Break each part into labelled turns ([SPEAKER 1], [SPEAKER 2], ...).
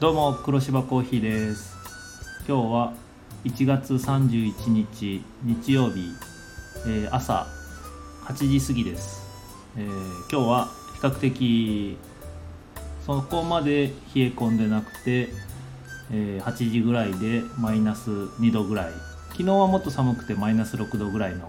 [SPEAKER 1] どうも黒芝コーヒーです。今日は1月31日日曜日、えー朝8時過ぎです、えー今日は比較的そこまで冷え込んでなくて、えー8時ぐらいでマイナス2度ぐらい。昨日はもっと寒くてマイナス6度ぐらいの、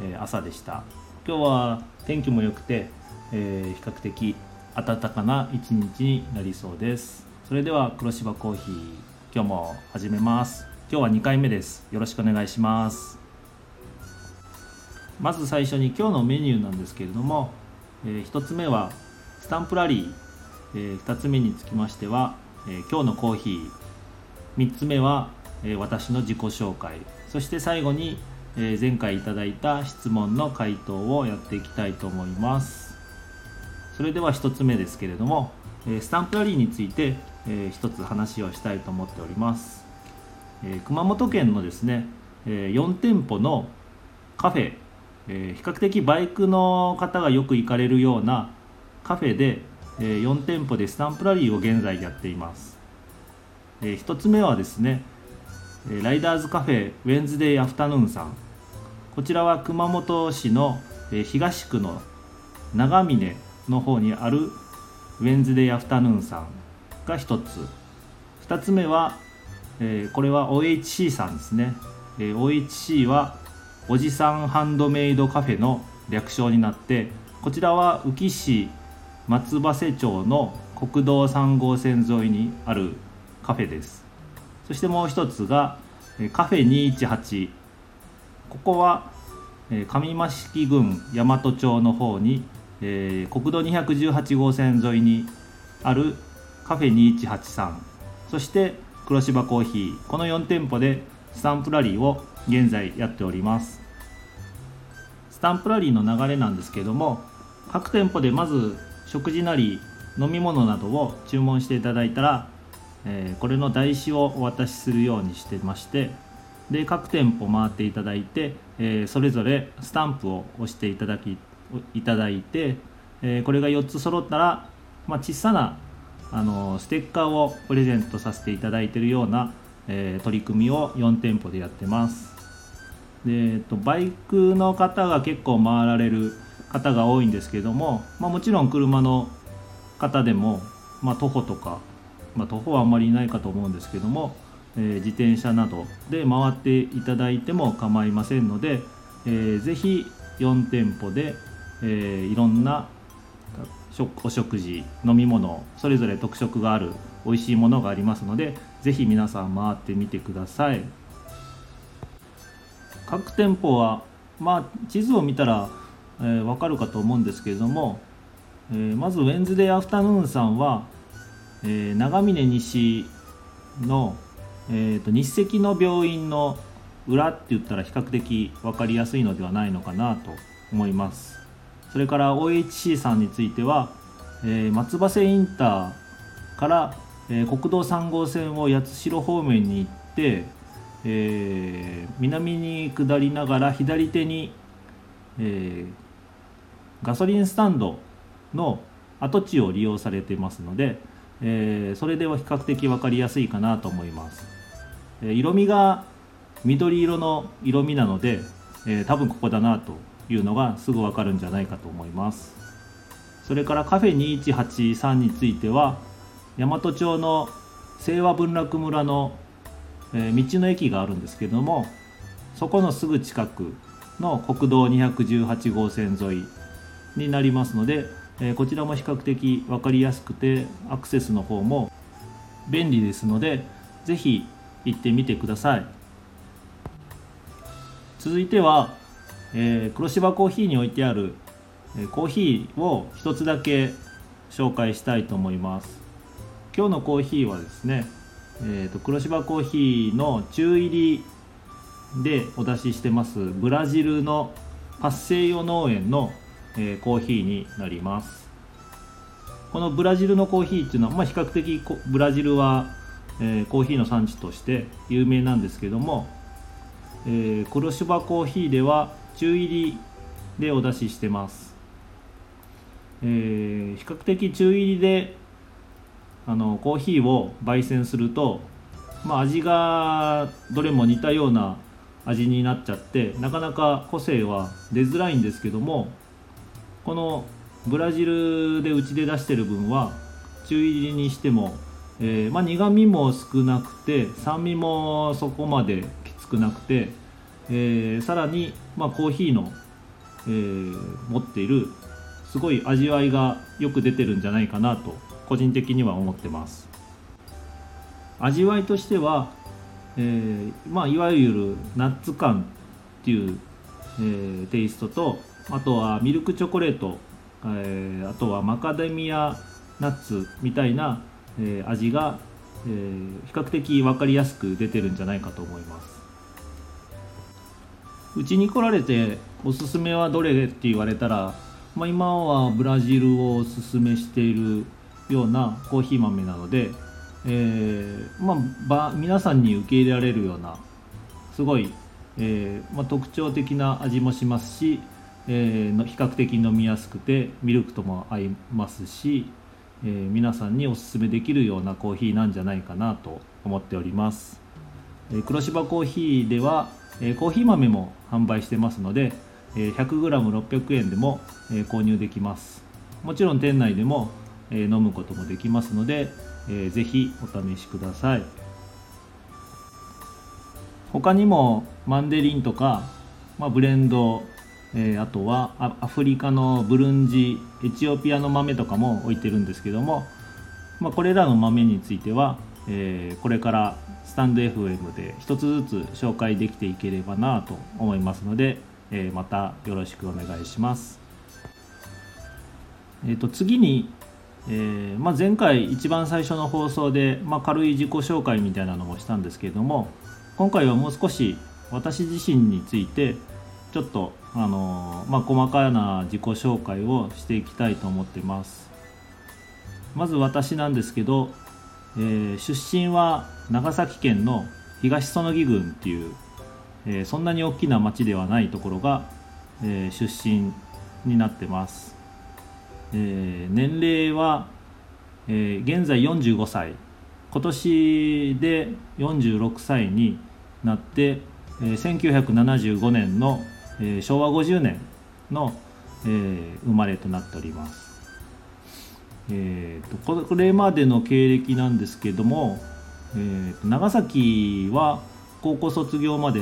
[SPEAKER 1] え朝でした。今日は天気も良くて、えー比較的暖かな一日になりそうです。それでは黒芝コーヒー今日も始めます。今日は2回目です。よろしくお願いします。まず最初に今日のメニューなんですけれども、え1つ目はスタンプラリー、え2つ目につきましては、えー今日のコーヒー。3つ目は、えー私の自己紹介。そして最後に、えー前回いただいた質問の回答をやっていきたいと思います。それでは1つ目ですけれども、えースタンプラリーについて、え1つ話をしたいと思っております、えー熊本県のですね、え4店舗のカフェ、えー比較的バイクの方がよく行かれるようなカフェで、え4店舗でスタンプラリーを現在やっています、え1つ目はですねえライダーズカフェウェンズデイアフタヌーンさん。こちらは熊本市のえ東区の長峰の方にあるウェンズデイアフタヌーンさん。が1つ。2つ目は、えーこれは OHC さんですね、えー OHC はおじさんハンドメイドカフェの略称になってこちらは宇城市松葉瀬町の国道3号線沿いにあるカフェです。そしてもう一つがカフェ218ここはえー上益城郡大和町の方に、えー国道218号線沿いにあるカフェ2183そして黒芝コーヒー。この4店舗でスタンプラリーを現在やっております。スタンプラリーの流れなんですけども各店舗でまず食事なり飲み物などを注文していただいたら、えーこれの台紙をお渡しするようにしてましてで各店舗回っていただいて、えーそれぞれスタンプを押していただきいただいて、えーこれが4つ揃ったら、まあ、小さなあのステッカーをプレゼントさせていただいているような、えー取り組みを4店舗でやってます。で、えっと、バイクの方が結構回られる方が多いんですけども、まあ、もちろん車の方でも、まあ、徒歩とか、まあ、徒歩はあんまりいないかと思うんですけども、えー自転車などで回っていただいても構いませんので、えーぜひ4店舗で、えーいろんなお食事飲み物それぞれ特色がある美味しいものがありますのでぜひ皆さん回ってみてください。各店舗はまあ地図を見たら、えーわかるかと思うんですけれども、えーまずウェンズデーアフタヌーンさんは、えー長峰西の、えーと日赤の病院の裏って言ったら比較的分かりやすいのではないのかなと思います。それから OHC さんについては、えー松葉瀬インターから、えー国道3号線を八代方面に行って、えー南に下りながら左手に、えガソリンスタンドの跡地を利用されてますので、えそれでは比較的分かりやすいかなと思います、え色味が緑色の色味なので、え多分ここだなというのがすぐ分かるんじゃないかと思います。それからカフェ2183については大和町の清和文楽村の、えー道の駅があるんですけどもそこのすぐ近くの国道218号線沿いになりますので、えーこちらも比較的分かりやすくてアクセスの方も便利ですのでぜひ行ってみてください。続いては、えー黒芝コーヒーに置いてある、えコーヒーを一つだけ紹介したいと思います。今日のコーヒーはですね、えーと黒芝コーヒーの中入りでお出ししてますブラジルのパッセイヨ農園の、えーコーヒーになります。このブラジルのコーヒーっていうのは、まあ、比較的ブラジルは、えーコーヒーの産地として有名なんですけども、えー黒芝コーヒーでは中入りでお出ししてます、えー比較的中入りであのコーヒーを焙煎すると、まあ、味がどれも似たような味になっちゃってなかなか個性は出づらいんですけどもこのブラジルでうちで出してる分は中入りにしても、えー、まあ、苦みも少なくて酸味もそこまできつくなくて、えー、さらに、まあ、コーヒーの、えー、持っているすごい味わいがよく出てるんじゃないかなと個人的には思ってます。味わいとしては、えー、まあ、いわゆるナッツ感っていう、え、テイストとあとはミルクチョコレート、え、あとはマカデミアナッツみたいな、え味が、え比較的分かりやすく出てるんじゃないかと思います。うちに来られておすすめはどれって言われたら、まあ、今はブラジルをおすすめしているようなコーヒー豆なので、えー、まあ、皆さんに受け入れられるようなすごい、えー、まあ、特徴的な味もしますし、えー、比較的飲みやすくてミルクとも合いますし、え皆さんにおすすめできるようなコーヒーなんじゃないかなと思っております、え黒芝コーヒーでは、えコーヒー豆も販売してますので、え 100g600 円でも、え購入できます。もちろん店内でもえ飲むこともできますので、えー、ぜひお試しください。他にもマンデリンとか、まあ、ブレンド、え、あとはアフリカのブルンジエチオピアの豆とかも置いてるんですけども、まあ、これらの豆については、えー、これからスタンド FM で一つずつ紹介できていければなと思いますので、えー、またよろしくお願いします。えー、と次にえー、まあ、前回一番最初の放送で、まあ、軽い自己紹介みたいなのもしたんですけれども今回はもう少し私自身についてちょっと、あの、まあ、細かな自己紹介をしていきたいと思ってますまず私なんですけど、えー、出身は長崎県の東園木郡っていう、えそんなに大きな町ではないところが、え出身になってますえ、年齢は、え、現在45歳今年で46歳になって、えー、1975年の、え、昭和50年の、え、生まれとなっております。えーと、これまでの経歴なんですけども、えーと、長崎は高校卒業まで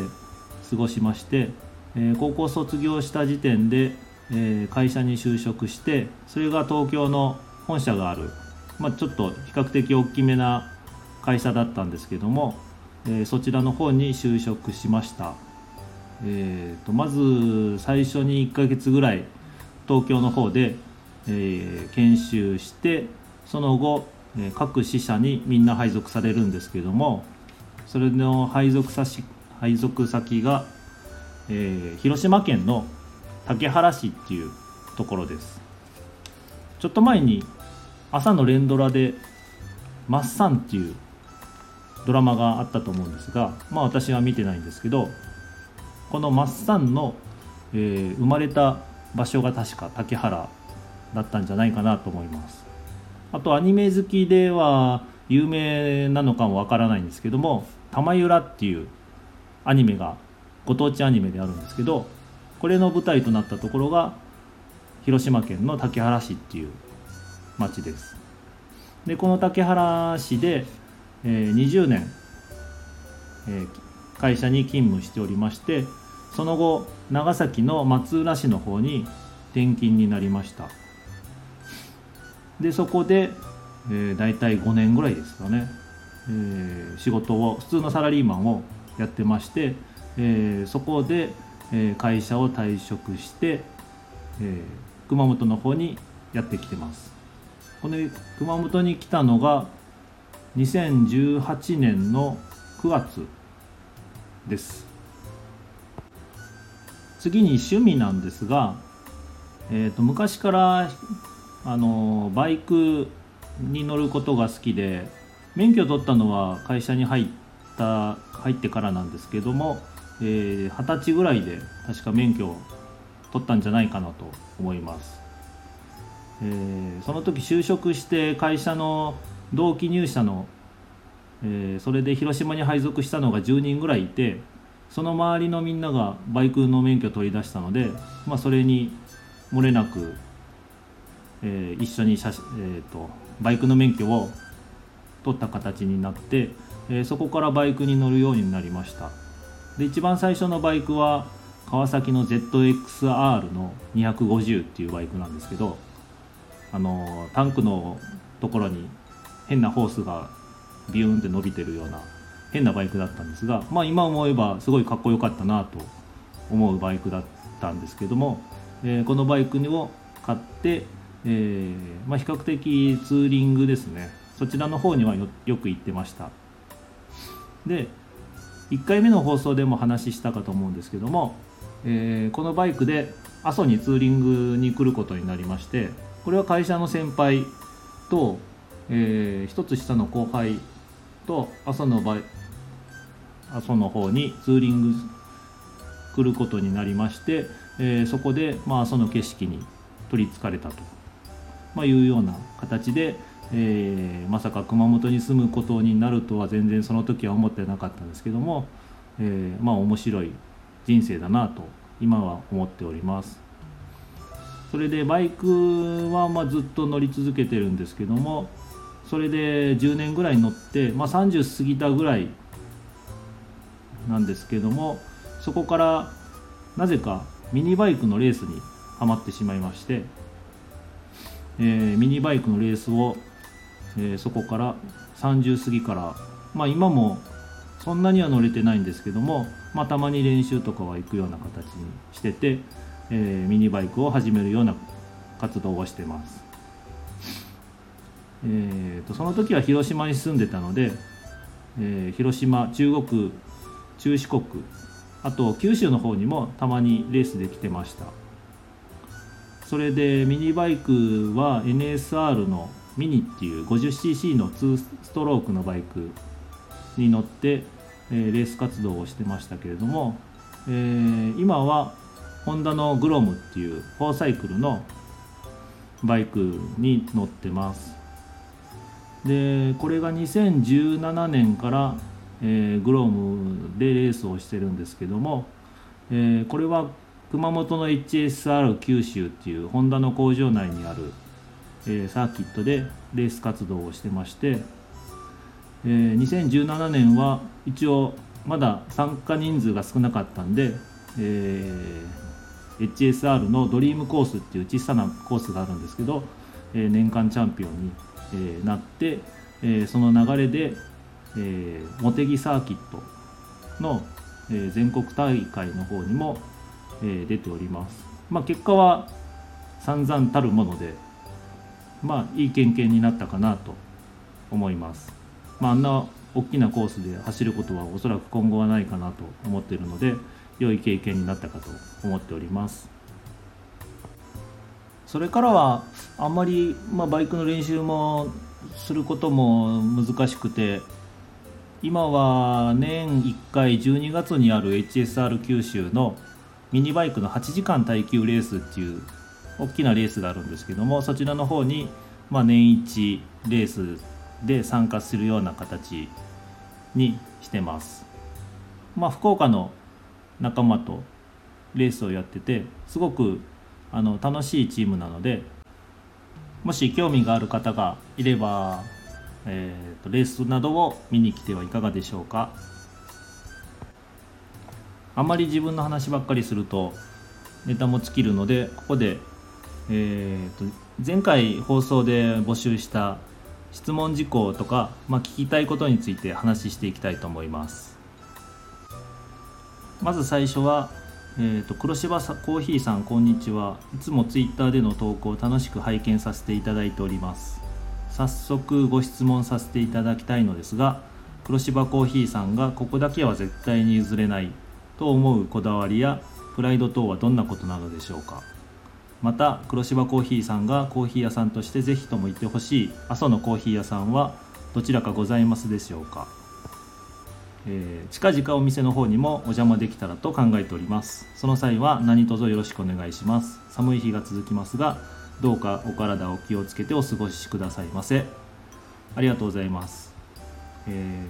[SPEAKER 1] 過ごしまして、えー、高校卒業した時点で、えー、会社に就職してそれが東京の本社がある、まあ、ちょっと比較的大きめな会社だったんですけども、えー、そちらの方に就職しました、えーと、まず最初に1ヶ月ぐらい東京の方で、え、研修してその後各支社にみんな配属されるんですけどもそれの配属先配属先が、えー、広島県の竹原市っていうところです。ちょっと前に朝の連ドラで「マッサン」っていうドラマがあったと思うんですがまあ私は見てないんですけどこのマッサンの、えー、生まれた場所が確か竹原だったんじゃないかなと思います。あとアニメ好きでは有名なのかもわからないんですけども「玉ゆら」っていうアニメがご当地アニメであるんですけどこれの舞台となったところが広島県の竹原市っていう町です。でこの竹原市で、えー、20年、えー、会社に勤務しておりましてその後長崎の松浦市の方に転勤になりました。でそこで、えー、大体5年ぐらいですかね、えー、仕事を普通のサラリーマンをやってまして、えー、そこでえ会社を退職して、え熊本の方にやってきてます。この熊本に来たのが2018年の9月です。次に趣味なんですが、えーと、昔からあのバイクに乗ることが好きで免許取ったのは会社に入った入ってからなんですけどもえー、歳ぐらいで確か免許を取ったんじゃないかなと思います、えー、その時就職して会社の同期入社の、えー、それで広島に配属したのが10人ぐらいいてその周りのみんながバイクの免許を取り出したので、まあ、それに漏れなく、えー、一緒に写、えーと、バイクの免許を取った形になって、えー、そこからバイクに乗るようになりました。で一番最初のバイクは川崎の ZXR の250っていうバイクなんですけどあのタンクのところに変なホースがビューンって伸びてるような変なバイクだったんですが、まあ、今思えばすごいかっこよかったなと思うバイクだったんですけども、えー、このバイクを買って、えー、まあ、比較的ツーリングですね。そちらの方にはよく行ってました。で1回目の放送でも話したかと思うんですけども、えー、このバイクで阿蘇にツーリングに来ることになりましてこれは会社の先輩と、えー、一つ下の後輩と阿蘇のバイ阿蘇の方にツーリング来ることになりまして、えー、そこで、まあ、阿蘇の景色に取りつかれたと、まあ、いうような形で、えー、まさか熊本に住むことになるとは全然その時は思ってなかったんですけども、えー、まあ面白い人生だなと今は思っております。それでバイクはまずっと乗り続けてるんですけどもそれで10年ぐらい乗って、まあ、30過ぎたぐらいなんですけどもそこからなぜかミニバイクのレースにはまってしまいまして、えー、ミニバイクのレースを、えー、そこから30過ぎからまあ今もそんなには乗れてないんですけども、まあ、たまに練習とかは行くような形にしてて、えー、ミニバイクを始めるような活動をしてます。えーと、その時は広島に住んでたので、えー、広島中国中四国あと九州の方にもたまにレースで来てましたそれでミニバイクは NSR のミニっていう 50cc の2ストロークのバイクに乗って、えー、レース活動をしてましたけれども、えー、今はホンダのグロムっていう4サイクルのバイクに乗ってます。でこれが2017年からえー、グロームでレースをしてるんですけども、えー、これは熊本の HSR 九州っていうホンダの工場内にある、えー、サーキットでレース活動をしてまして、えー、2017年は一応まだ参加人数が少なかったんで、えー、HSR のドリームコースっていう小さなコースがあるんですけど、えー、年間チャンピオンに、えー、なって、えー、その流れでえー、茂木サーキットの、えー、全国大会の方にも、えー、出ております。まあ、結果は散々たるもので、まあ、いい経験になったかなと思います。まあ、あんな大きなコースで走ることはおそらく今後はないかなと思っているので、良い経験になったかと思っております。それからはあんまり、まあ、バイクの練習もすることも難しくて今は年1回12月にある HSR 九州のミニバイクの8時間耐久レースっていう大きなレースがあるんですけどもそちらの方に、まあ、年一レースで参加するような形にしてます。まあ、福岡の仲間とレースをやっててすごくあの楽しいチームなのでもし興味がある方がいればえーと、レースなどを見に来てはいかがでしょうかあまり自分の話ばっかりするとネタも尽きるのでここで、えーと、前回放送で募集した質問事項とか、まあ、聞きたいことについて話していきたいと思います。まず最初は、えーと、黒柴コーヒーさんこんにちは。いつもツイッターでの投稿楽しく拝見させていただいております。早速ご質問させていただきたいのですが黒芝コーヒーさんがここだけは絶対に譲れない。と思うこだわりやプライド等はどんなことなのでしょうか？また黒芝コーヒーさんがコーヒー屋さんとしてぜひとも行ってほしい阿蘇のコーヒー屋さんはどちらかございますでしょうか、えー、近々お店の方にもお邪魔できたらと考えております。その際は何卒よろしくお願いします。寒い日が続きますがどうかお体を気をつけてお過ごしくださいませ、ありがとうございます。え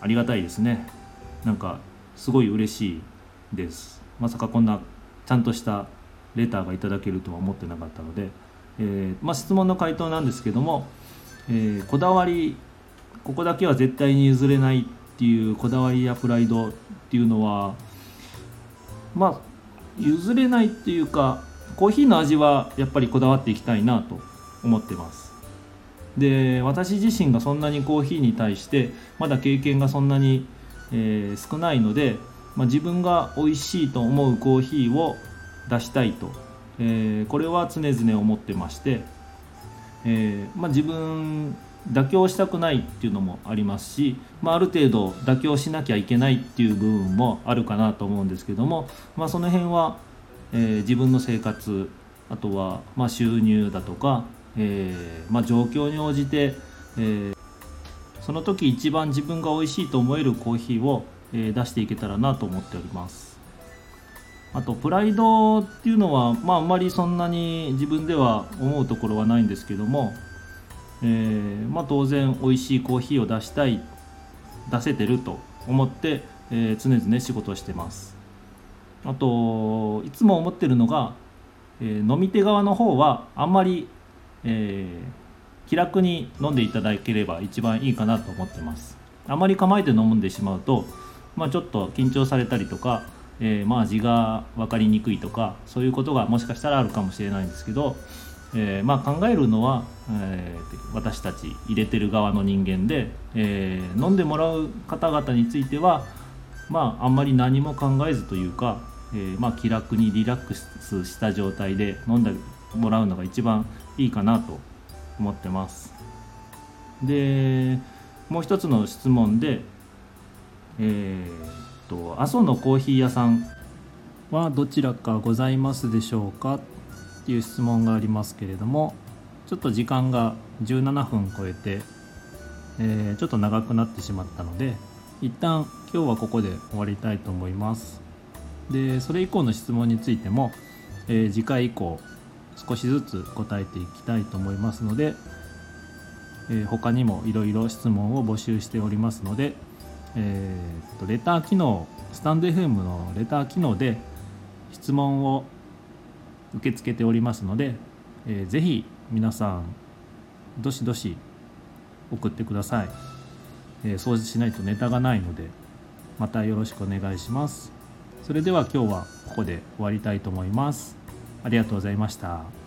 [SPEAKER 1] ー、ありがたいですね。なんかすごい嬉しいです。まさかこんなちゃんとしたレターがいただけるとは思ってなかったので、えー、まあ、質問の回答なんですけども、えー、こだわりここだけは絶対に譲れないっていうこだわりやプライドっていうのはまあ譲れないっていうかコーヒーの味はやっぱりこだわっていきたいなと思ってます。で私自身がそんなにコーヒーに対してまだ経験がそんなに、えー、少ないので、まあ、自分が美味しいと思うコーヒーを出したいと、えー、これは常々思ってまして、えー、まあ、自分妥協したくないっていうのもありますし、まあ、ある程度妥協しなきゃいけないっていう部分もあるかなと思うんですけども、まあ、その辺は、えー、自分の生活あとはま収入だとか、え、ま、状況に応じて、えー、その時一番自分が美味しいと思えるコーヒーを、え出していけたらなと思っております。あとプライドっていうのは、まあ、あんまりそんなに自分では思うところはないんですけども、えー、まあ、当然美味しいコーヒーを出したい出せてると思って、えー、常々仕事をしてますあといつも思ってるのが、えー、飲み手側の方はあんまり、え気楽に飲んでいただければ一番いいかなと思ってます。あまり構えて飲んでしまうと、まあ、ちょっと緊張されたりとか、えまあ味が分かりにくいとかそういうことがもしかしたらあるかもしれないんですけどえー、まあ、考えるのは、えー、私たち入れてる側の人間で、えー、飲んでもらう方々については、まあ、あんまり何も考えずというか、えまあ、気楽にリラックスした状態で飲んでもらうのが一番いいかなと思ってます。でもう一つの質問で、えーと、阿蘇のコーヒー屋さんはどちらかございますでしょうかっていう質問がありますけれどもちょっと時間が17分超えて、えー、ちょっと長くなってしまったので一旦今日はここで終わりたいと思いますでそれ以降の質問についても、えー、次回以降少しずつ答えていきたいと思いますので、えー、他にもいろいろ質問を募集しておりますので、えー、とレター機能スタンド FM のレター機能で質問を受け付けておりますので、えー、ぜひ皆さんどしどし送ってください、えー、掃除しないとネタがないのでまたよろしくお願いします。それでは今日はここで終わりたいと思います。ありがとうございました。